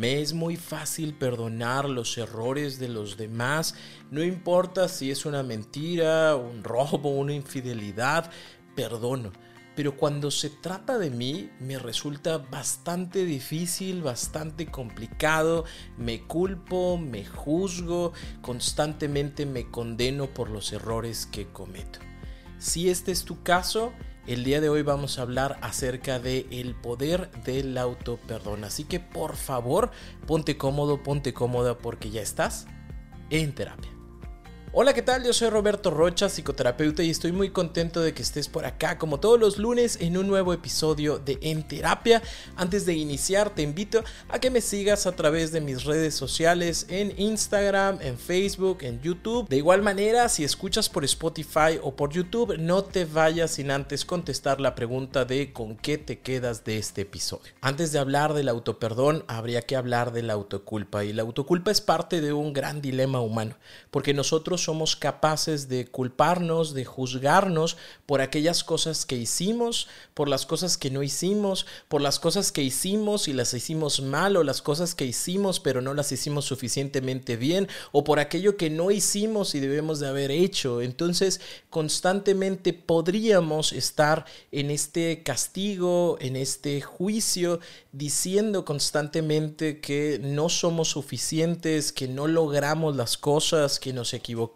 Me es muy fácil perdonar los errores de los demás, no importa si es una mentira, un robo, una infidelidad, perdono. Pero cuando se trata de mí me resulta bastante difícil, bastante complicado, me culpo, me juzgo, constantemente me condeno por los errores que cometo. Si este es tu caso, el día de hoy vamos a hablar acerca de el poder del auto perdón. Así que por favor, ponte cómodo, ponte cómoda porque ya estás en terapia. Hola, ¿qué tal? Yo soy Roberto Rocha, psicoterapeuta, y estoy muy contento de que estés por acá, como todos los lunes, en un nuevo episodio de En Terapia. Antes de iniciar, te invito a que me sigas a través de mis redes sociales, en Instagram, en Facebook, en YouTube. De igual manera, si escuchas por Spotify o por YouTube, no te vayas sin antes contestar la pregunta de con qué te quedas de este episodio. Antes de hablar del autoperdón, habría que hablar de la autoculpa, y la autoculpa es parte de un gran dilema humano, porque nosotros somos capaces de culparnos, de juzgarnos por aquellas cosas que hicimos, por las cosas que no hicimos, por las cosas que hicimos y las hicimos mal o las cosas que hicimos pero no las hicimos suficientemente bien o por aquello que no hicimos y debemos de haber hecho. Entonces, constantemente podríamos estar en este castigo, en este juicio, diciendo constantemente que no somos suficientes, que no logramos las cosas, que nos equivocamos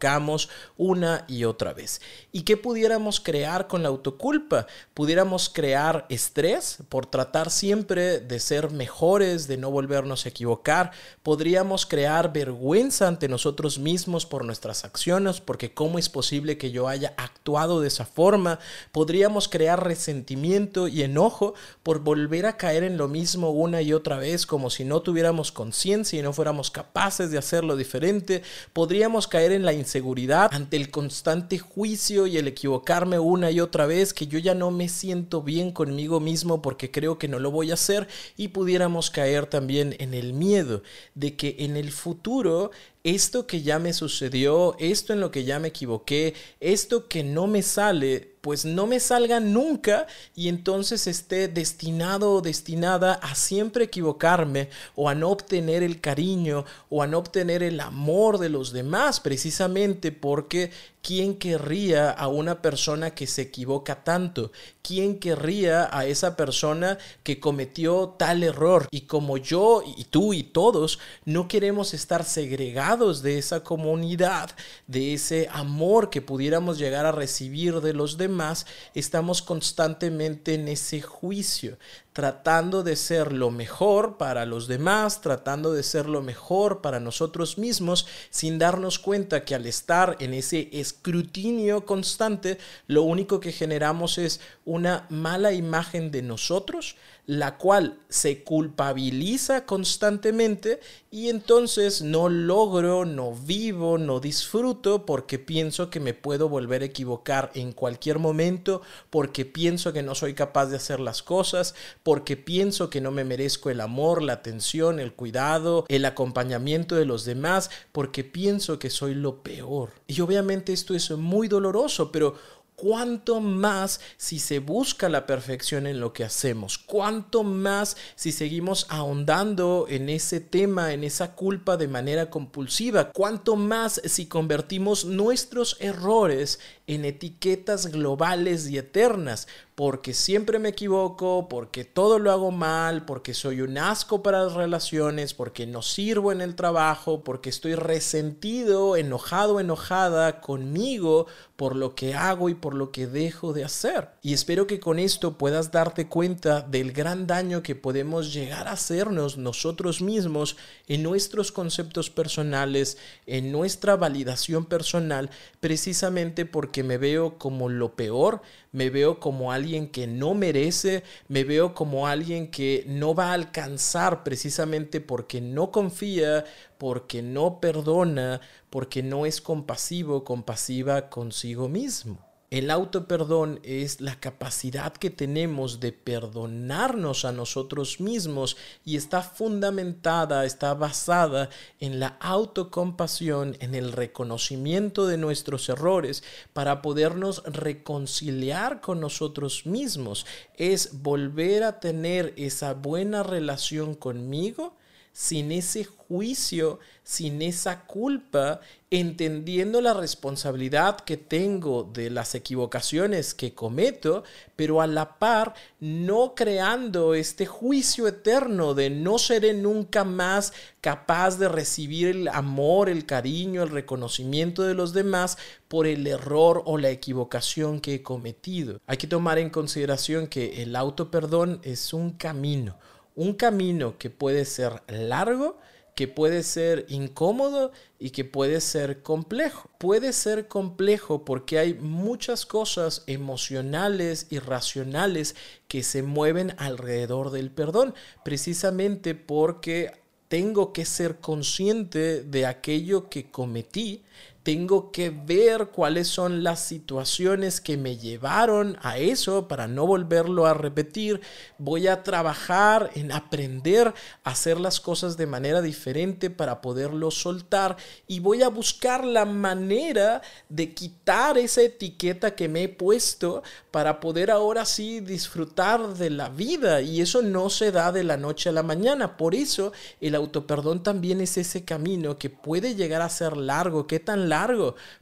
una y otra vez. ¿Y qué pudiéramos crear con la autoculpa? Pudiéramos crear estrés por tratar siempre de ser mejores, de no volvernos a equivocar. Podríamos crear vergüenza ante nosotros mismos por nuestras acciones, porque cómo es posible que yo haya actuado de esa forma. Podríamos crear resentimiento y enojo por volver a caer en lo mismo una y otra vez, como si no tuviéramos conciencia y no fuéramos capaces de hacerlo diferente. Podríamos caer en la inseguridad, ante el constante juicio y el equivocarme una y otra vez, que yo ya no me siento bien conmigo mismo porque creo que no lo voy a hacer y pudiéramos caer también en el miedo de que en el futuro esto que ya me sucedió, esto en lo que ya me equivoqué, esto que no me sale, pues no me salga nunca y entonces esté destinado o destinada a siempre equivocarme o a no obtener el cariño o a no obtener el amor de los demás, precisamente porque ¿quién querría a una persona que se equivoca tanto? ¿Quién querría a esa persona que cometió tal error? Y como yo y tú y todos no queremos estar segregados de esa comunidad, de ese amor que pudiéramos llegar a recibir de los demás, más, estamos constantemente en ese juicio, tratando de ser lo mejor para los demás, tratando de ser lo mejor para nosotros mismos, sin darnos cuenta que al estar en ese escrutinio constante, lo único que generamos es una mala imagen de nosotros, la cual se culpabiliza constantemente y entonces no logro, no vivo, no disfruto porque pienso que me puedo volver a equivocar en cualquier momento, porque pienso que no soy capaz de hacer las cosas, porque pienso que no me merezco el amor, la atención, el cuidado, el acompañamiento de los demás, porque pienso que soy lo peor. Y obviamente esto es muy doloroso, pero cuánto más si se busca la perfección en lo que hacemos, cuánto más si seguimos ahondando en ese tema, en esa culpa de manera compulsiva, cuánto más si convertimos nuestros errores en etiquetas globales y eternas, porque siempre me equivoco, porque todo lo hago mal, porque soy un asco para las relaciones, porque no sirvo en el trabajo, porque estoy resentido, enojado, enojada conmigo por lo que hago y por lo que dejo de hacer. Y espero que con esto puedas darte cuenta del gran daño que podemos llegar a hacernos nosotros mismos en nuestros conceptos personales, en nuestra validación personal, precisamente porque me veo como lo peor, me veo como alguien que no merece, me veo como alguien que no va a alcanzar precisamente porque no confía, porque no perdona, porque no es compasivo, compasiva consigo mismo. El autoperdón es la capacidad que tenemos de perdonarnos a nosotros mismos y está fundamentada, está basada en la autocompasión, en el reconocimiento de nuestros errores para podernos reconciliar con nosotros mismos. Es volver a tener esa buena relación conmigo sin ese juicio, sin esa culpa, entendiendo la responsabilidad que tengo de las equivocaciones que cometo, pero a la par no creando este juicio eterno de no seré nunca más capaz de recibir el amor, el cariño, el reconocimiento de los demás por el error o la equivocación que he cometido. Hay que tomar en consideración que el auto perdón es un camino un camino que puede ser largo, que puede ser incómodo y que puede ser complejo. Puede ser complejo porque hay muchas cosas emocionales y racionales que se mueven alrededor del perdón, precisamente porque tengo que ser consciente de aquello que cometí, tengo que ver cuáles son las situaciones que me llevaron a eso para no volverlo a repetir. Voy a trabajar en aprender a hacer las cosas de manera diferente para poderlo soltar y voy a buscar la manera de quitar esa etiqueta que me he puesto para poder ahora sí disfrutar de la vida y eso no se da de la noche a la mañana. Por eso el autoperdón también es ese camino que puede llegar a ser largo. ¿Qué tan largo?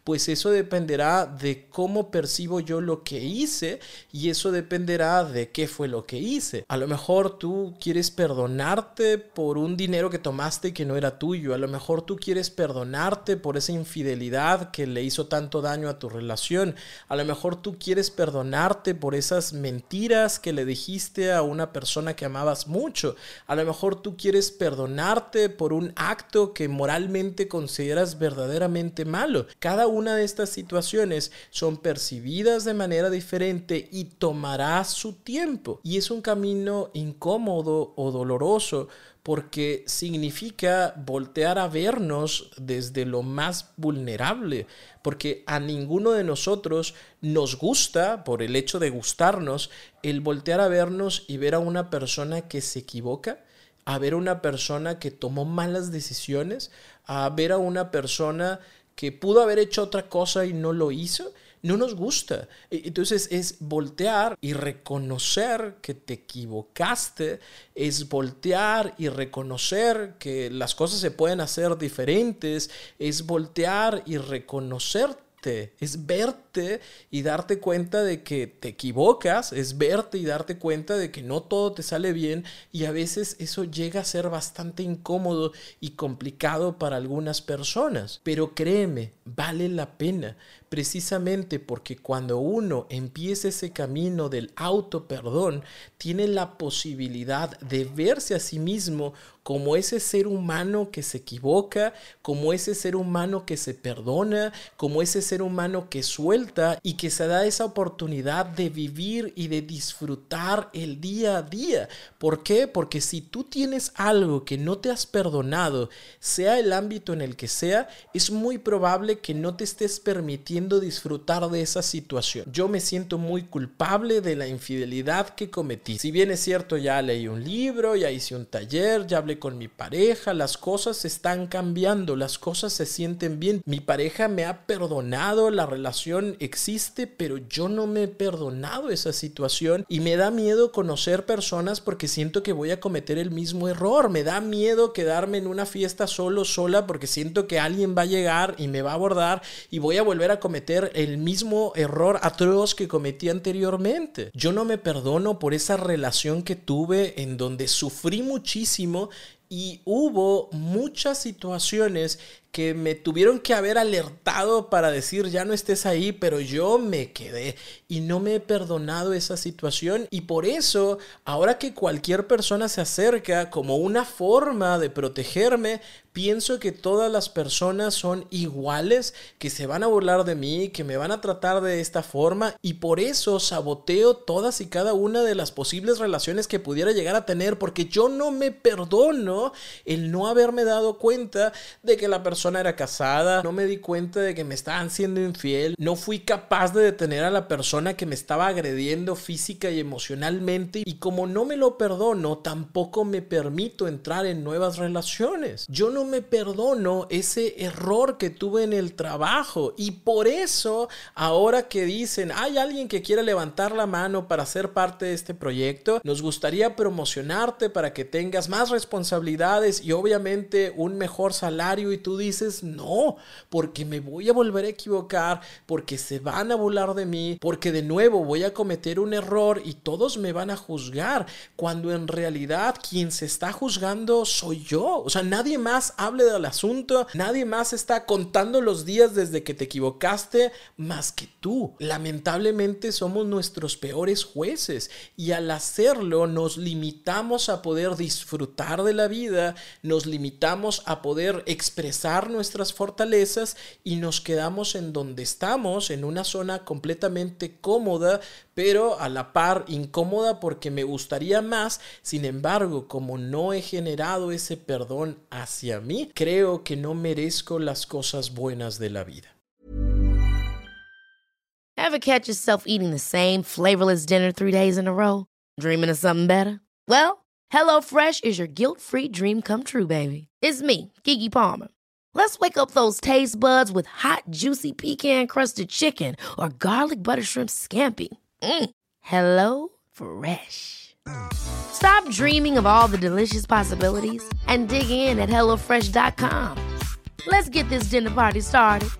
Pues eso dependerá de cómo percibo yo lo que hice y eso dependerá de qué fue lo que hice. A lo mejor tú quieres perdonarte por un dinero que tomaste que no era tuyo, a lo mejor tú quieres perdonarte por esa infidelidad que le hizo tanto daño a tu relación, a lo mejor tú quieres perdonarte por esas mentiras que le dijiste a una persona que amabas mucho, a lo mejor tú quieres perdonarte por un acto que moralmente consideras verdaderamente mal cada una de estas situaciones son percibidas de manera diferente y tomará su tiempo. Y es un camino incómodo o doloroso porque significa voltear a vernos desde lo más vulnerable, porque a ninguno de nosotros nos gusta, por el hecho de gustarnos, el voltear a vernos y ver a una persona que se equivoca, a ver a una persona que tomó malas decisiones, a ver a una persona que pudo haber hecho otra cosa y no lo hizo, no nos gusta. E, entonces es voltear y reconocer que te equivocaste, es voltear y reconocer que las cosas se pueden hacer diferentes, es voltear y reconocer es verte y darte cuenta de que te equivocas, es verte y darte cuenta de que no todo te sale bien y a veces eso llega a ser bastante incómodo y complicado para algunas personas. Pero créeme, vale la pena, precisamente porque cuando uno empieza ese camino del auto perdón, tiene la posibilidad de verse a sí mismo como ese ser humano que se equivoca, como ese ser humano que se perdona, como ese ser humano que suelta y que se da esa oportunidad de vivir y de disfrutar el día a día. ¿Por qué? Porque si tú tienes algo que no te has perdonado, sea el ámbito en el que sea, es muy probable que no te estés permitiendo disfrutar de esa situación. Yo me siento muy culpable de la infidelidad que cometí. Si bien es cierto, ya leí un libro, ya hice un taller, ya hablé con mi pareja, las cosas están cambiando, las cosas se sienten bien. Mi pareja me ha perdonado, la relación existe, pero yo no me he perdonado esa situación y me da miedo conocer personas porque siento que voy a cometer el mismo error. Me da miedo quedarme en una fiesta solo, sola, porque siento que alguien va a llegar y me va a abordar y voy a volver a cometer el mismo error atroz que cometí anteriormente. Yo no me perdono por esa relación que tuve en donde sufrí muchísimo y hubo muchas situaciones que me tuvieron que haber alertado para decir ya no estés ahí, pero yo me quedé y no me he perdonado esa situación y por eso ahora que cualquier persona se acerca como una forma de protegerme, pienso que todas las personas son iguales, que se van a burlar de mí, que me van a tratar de esta forma y por eso saboteo todas y cada una de las posibles relaciones que pudiera llegar a tener porque yo no me perdono el no haberme dado cuenta de que la persona era casada, no me di cuenta de que me estaban siendo infiel, no fui capaz de detener a la persona que me estaba agrediendo física y emocionalmente y como no me lo perdono, tampoco me permito entrar en nuevas relaciones. Yo no me perdono ese error que tuve en el trabajo y por eso ahora que dicen, hay alguien que quiere levantar la mano para ser parte de este proyecto, nos gustaría promocionarte para que tengas más responsabilidades y obviamente un mejor salario y tú dices, no, porque me voy a volver a equivocar, porque se van a burlar de mí, porque de nuevo voy a cometer un error y todos me van a juzgar, cuando en realidad quien se está juzgando soy yo. O sea, nadie hable del asunto, nadie más está contando los días desde que te equivocaste más que tú. Lamentablemente somos nuestros peores jueces y al hacerlo nos limitamos a poder disfrutar de la vida, nos limitamos a poder expresar nuestras fortalezas y nos quedamos en donde estamos, en una zona completamente cómoda, pero a la par incómoda porque me gustaría más. Sin embargo, como no he generado ese perdón hacia mí, creo que no merezco las cosas buenas de la vida. Ever catch yourself eating the same flavorless dinner three days in a row? Dreaming of something better? Well, HelloFresh is your guilt-free dream come true, baby. It's me, Kiki Palmer. Let's wake up those taste buds with hot, juicy pecan crusted chicken or garlic butter shrimp scampi. Mm. Hello Fresh. Stop dreaming of all the delicious possibilities and dig in at HelloFresh.com. Let's get this dinner party started.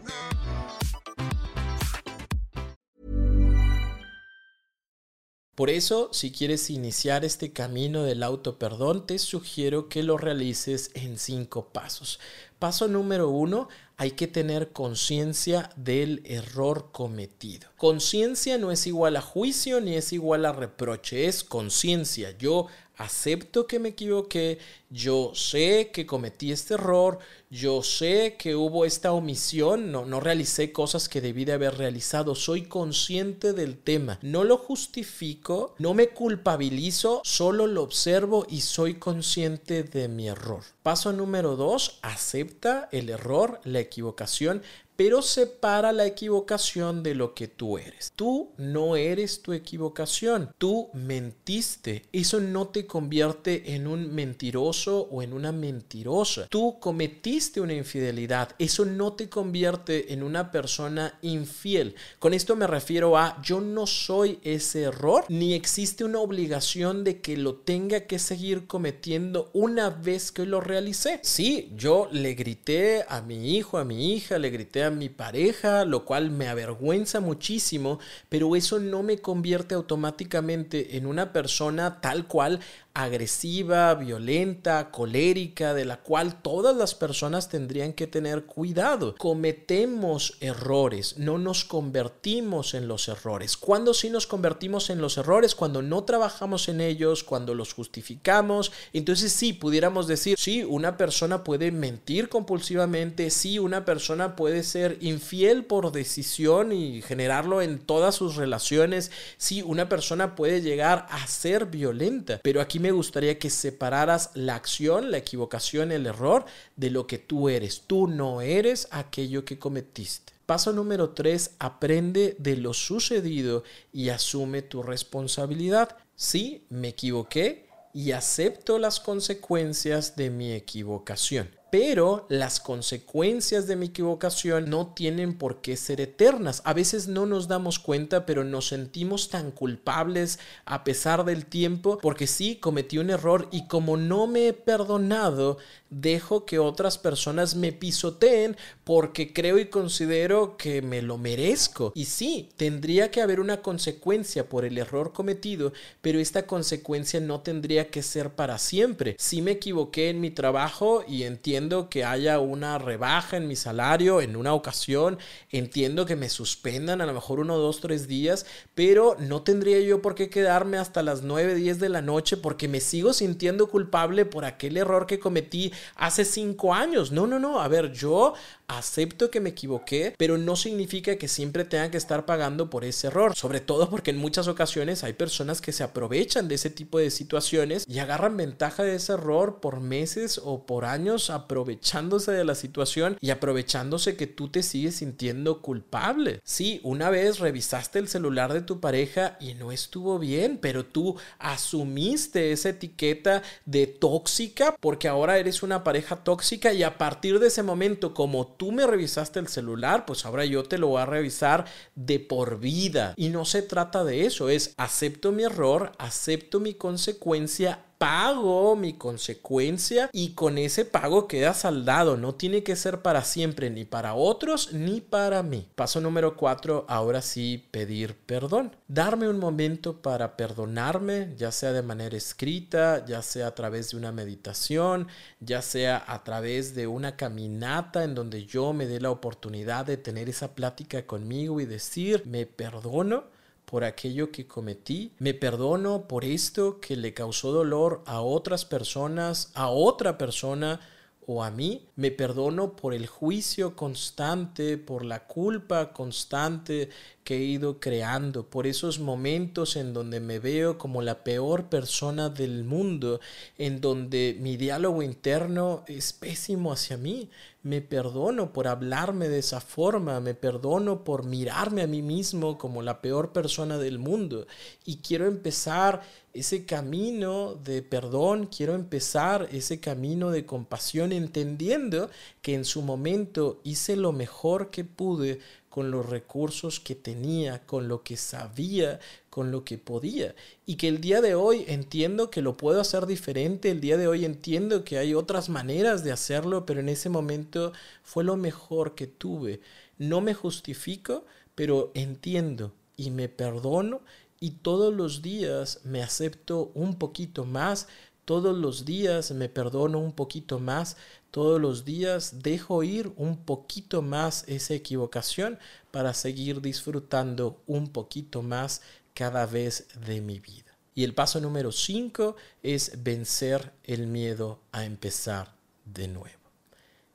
Por eso, si quieres iniciar este camino del auto perdón, te sugiero que lo realices en cinco pasos. Paso número uno, hay que tener conciencia del error cometido. Conciencia no es igual a juicio ni es igual a reproche, es conciencia. Yo acepto que me equivoqué, yo sé que cometí este error, yo sé que hubo esta omisión, no, no realicé cosas que debí de haber realizado, soy consciente del tema, no lo justifico, no me culpabilizo, solo lo observo y soy consciente de mi error. Paso número dos, acepta el error, la equivocación, pero separa la equivocación de lo que tú eres. Tú no eres tu equivocación, tú mentiste. Eso no te convierte en un mentiroso o en una mentirosa. Tú cometiste una infidelidad, eso no te convierte en una persona infiel. Con esto me refiero a yo no soy ese error, ni existe una obligación de que lo tenga que seguir cometiendo una vez que lo realicé. Sí, yo le grité a mi hijo, a mi hija, le grité a mi pareja, lo cual me avergüenza muchísimo, pero eso no me convierte automáticamente en una persona tal cual agresiva, violenta, colérica, de la cual todas las personas tendrían que tener cuidado. Cometemos errores, no nos convertimos en los errores. ¿Cuándo sí nos convertimos en los errores? Cuando no trabajamos en ellos, cuando los justificamos. Entonces sí, pudiéramos decir, sí, una persona puede mentir compulsivamente, sí, una persona puede ser infiel por decisión y generarlo en todas sus relaciones, sí, una persona puede llegar a ser violenta, pero aquí me gustaría que separaras la acción, la equivocación, el error de lo que tú eres. Tú no eres aquello que cometiste. Paso número 3, aprende de lo sucedido y asume tu responsabilidad. Sí, me equivoqué y acepto las consecuencias de mi equivocación. Pero las consecuencias de mi equivocación no tienen por qué ser eternas. A veces no nos damos cuenta, pero nos sentimos tan culpables a pesar del tiempo, porque sí, cometí un error y como no me he perdonado, dejo que otras personas me pisoteen porque creo y considero que me lo merezco. Y sí, tendría que haber una consecuencia por el error cometido, pero esta consecuencia no tendría que ser para siempre. Si me equivoqué en mi trabajo y entiendo que haya una rebaja en mi salario en una ocasión, entiendo que me suspendan a lo mejor uno, dos, tres días, pero no tendría yo por qué quedarme hasta las 9, 10 de la noche porque me sigo sintiendo culpable por aquel error que cometí hace cinco años. No, no, no. A ver, yo acepto que me equivoqué, pero no significa que siempre tenga que estar pagando por ese error. Sobre todo porque en muchas ocasiones hay personas que se aprovechan de ese tipo de situaciones y agarran ventaja de ese error por meses o por años aprovechándose de la situación y aprovechándose que tú te sigues sintiendo culpable. Sí, una vez revisaste el celular de tu pareja y no estuvo bien, pero tú asumiste esa etiqueta de tóxica porque ahora eres una pareja tóxica y a partir de ese momento como tú me revisaste el celular, pues ahora yo te lo voy a revisar de por vida. Y no se trata de eso, es acepto mi error, acepto mi consecuencia, pago mi consecuencia y con ese pago queda saldado. No tiene que ser para siempre, ni para otros, ni para mí. Paso número cuatro, ahora sí, pedir perdón. Darme un momento para perdonarme, ya sea de manera escrita, ya sea a través de una meditación, ya sea a través de una caminata en donde yo me dé la oportunidad de tener esa plática conmigo y decir, me perdono por aquello que cometí, me perdono por esto que le causó dolor a otras personas, a otra persona o a mí, me perdono por el juicio constante, por la culpa constante que he ido creando, por esos momentos en donde me veo como la peor persona del mundo, en donde mi diálogo interno es pésimo hacia mí. Me perdono por hablarme de esa forma, me perdono por mirarme a mí mismo como la peor persona del mundo. Y quiero empezar ese camino de perdón, quiero empezar ese camino de compasión entendiendo que en su momento hice lo mejor que pude con los recursos que tenía, con lo que sabía, con lo que podía. Y que el día de hoy entiendo que lo puedo hacer diferente, el día de hoy entiendo que hay otras maneras de hacerlo, pero en ese momento fue lo mejor que tuve. No me justifico, pero entiendo y me perdono y todos los días me acepto un poquito más, todos los días me perdono un poquito más, todos los días dejo ir un poquito más esa equivocación para seguir disfrutando un poquito más cada vez de mi vida. Y el paso número 5 es vencer el miedo a empezar de nuevo.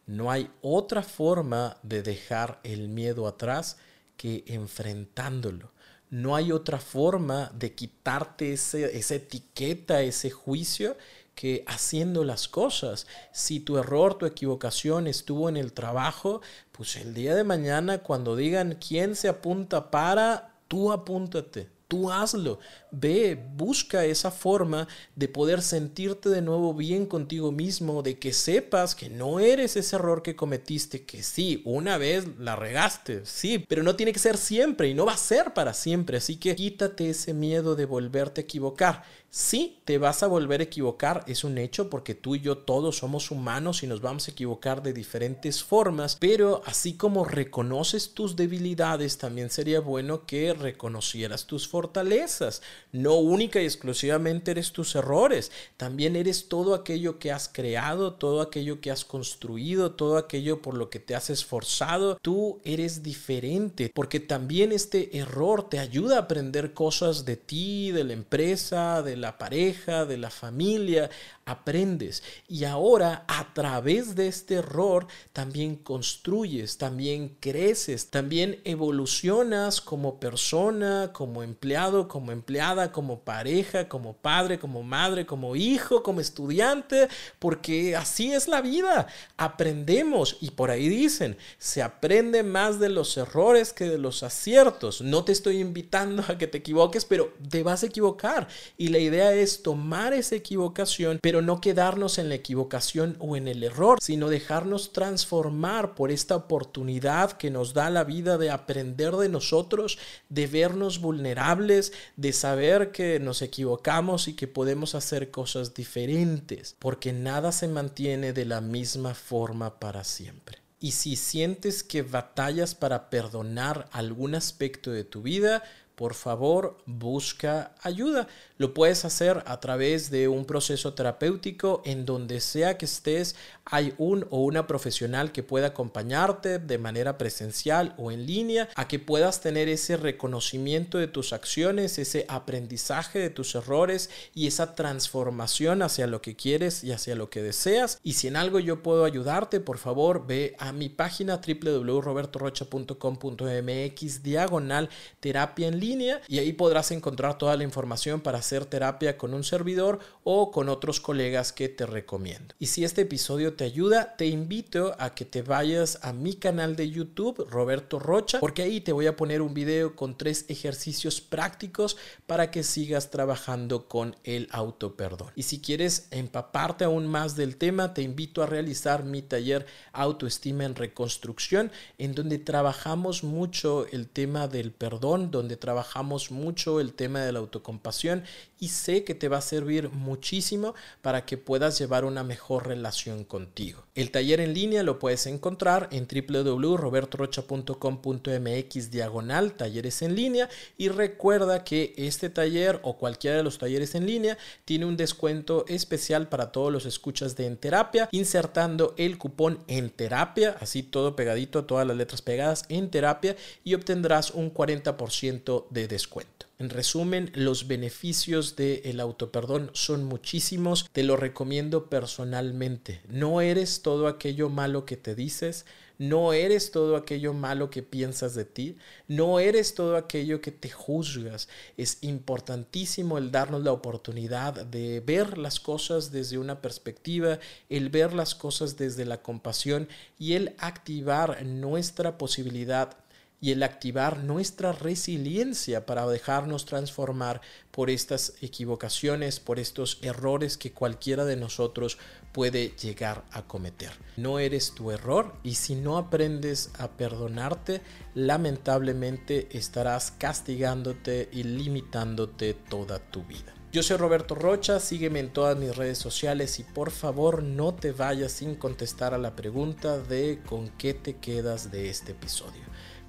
No hay otra forma de dejar el miedo atrás que enfrentándolo. No hay otra forma de quitarte esa etiqueta, ese juicio que haciendo las cosas. Si tu error, tu equivocación estuvo en el trabajo, pues el día de mañana cuando digan quién se apunta para, tú apúntate. Tú hazlo, ve, busca esa forma de poder sentirte de nuevo bien contigo mismo, de que sepas que no eres ese error que cometiste, que sí, una vez la regaste, sí, pero no tiene que ser siempre y no va a ser para siempre, así que quítate ese miedo de volverte a equivocar. Sí, te vas a volver a equivocar, es un hecho porque tú y yo todos somos humanos y nos vamos a equivocar de diferentes formas, pero así como reconoces tus debilidades, también sería bueno que reconocieras tus fortalezas. No única y exclusivamente eres tus errores, también eres todo aquello que has creado, todo aquello que has construido, todo aquello por lo que te has esforzado. Tú eres diferente porque también este error te ayuda a aprender cosas de ti, de la empresa, de la pareja, de la familia, aprendes. Y ahora a través de este error también construyes, también creces, también evolucionas como persona, como empleado, como empleada, como pareja, como padre, como madre, como hijo, como estudiante, porque así es la vida. Aprendemos y por ahí dicen, se aprende más de los errores que de los aciertos. No te estoy invitando a que te equivoques, pero te vas a equivocar. Y la idea es tomar esa equivocación, pero no quedarnos en la equivocación o en el error, sino dejarnos transformar por esta oportunidad que nos da la vida de aprender de nosotros, de vernos vulnerables, de saber que nos equivocamos y que podemos hacer cosas diferentes, porque nada se mantiene de la misma forma para siempre. Y si sientes que batallas para perdonar algún aspecto de tu vida, por favor busca ayuda. Lo puedes hacer a través de un proceso terapéutico en donde sea que estés, hay un o una profesional que pueda acompañarte de manera presencial o en línea a que puedas tener ese reconocimiento de tus acciones, ese aprendizaje de tus errores y esa transformación hacia lo que quieres y hacia lo que deseas. Y si en algo yo puedo ayudarte, por favor ve a mi página www.robertorocha.com.mx diagonal terapia en línea y ahí podrás encontrar toda la información para hacer terapia con un servidor o con otros colegas que te recomiendo. Y si este episodio te ayuda, te invito a que te vayas a mi canal de YouTube, Roberto Rocha, porque ahí te voy a poner un video con tres ejercicios prácticos para que sigas trabajando con el auto perdón. Y si quieres empaparte aún más del tema, te invito a realizar mi taller Autoestima en Reconstrucción, en donde trabajamos mucho el tema del perdón, donde trabajamos mucho el tema de la autocompasión y sé que te va a servir muchísimo para que puedas llevar una mejor relación contigo. El taller en línea lo puedes encontrar en www.robertorocha.com.mx diagonal talleres en línea y recuerda que este taller o cualquiera de los talleres en línea tiene un descuento especial para todos los escuchas de En Terapia insertando el cupón En Terapia, así todo pegadito, todas las letras pegadas en terapia y obtendrás un 40% de descuento. En resumen, los beneficios del autoperdón son muchísimos. Te lo recomiendo personalmente. No eres todo aquello malo que te dices. No eres todo aquello malo que piensas de ti. No eres todo aquello que te juzgas. Es importantísimo el darnos la oportunidad de ver las cosas desde una perspectiva, el ver las cosas desde la compasión y el activar nuestra posibilidad y el activar nuestra resiliencia para dejarnos transformar por estas equivocaciones, por estos errores que cualquiera de nosotros puede llegar a cometer. No eres tu error y si no aprendes a perdonarte, lamentablemente estarás castigándote y limitándote toda tu vida. Yo soy Roberto Rocha, sígueme en todas mis redes sociales y por favor no te vayas sin contestar a la pregunta de con qué te quedas de este episodio.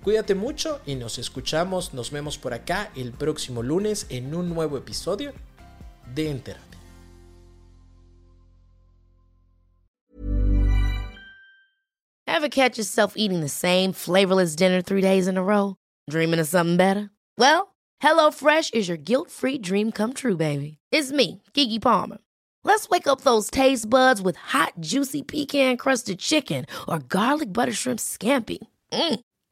Cuídate mucho y nos escuchamos, nos vemos por acá el próximo lunes en un nuevo episodio de En Ever catch yourself eating the same flavorless dinner three days in a row? Dreaming of something better? Well, HelloFresh is your guilt-free dream come true, baby. It's me, Kiki Palmer. Let's wake up those taste buds with hot, juicy pecan-crusted chicken or garlic butter shrimp scampi. Mm.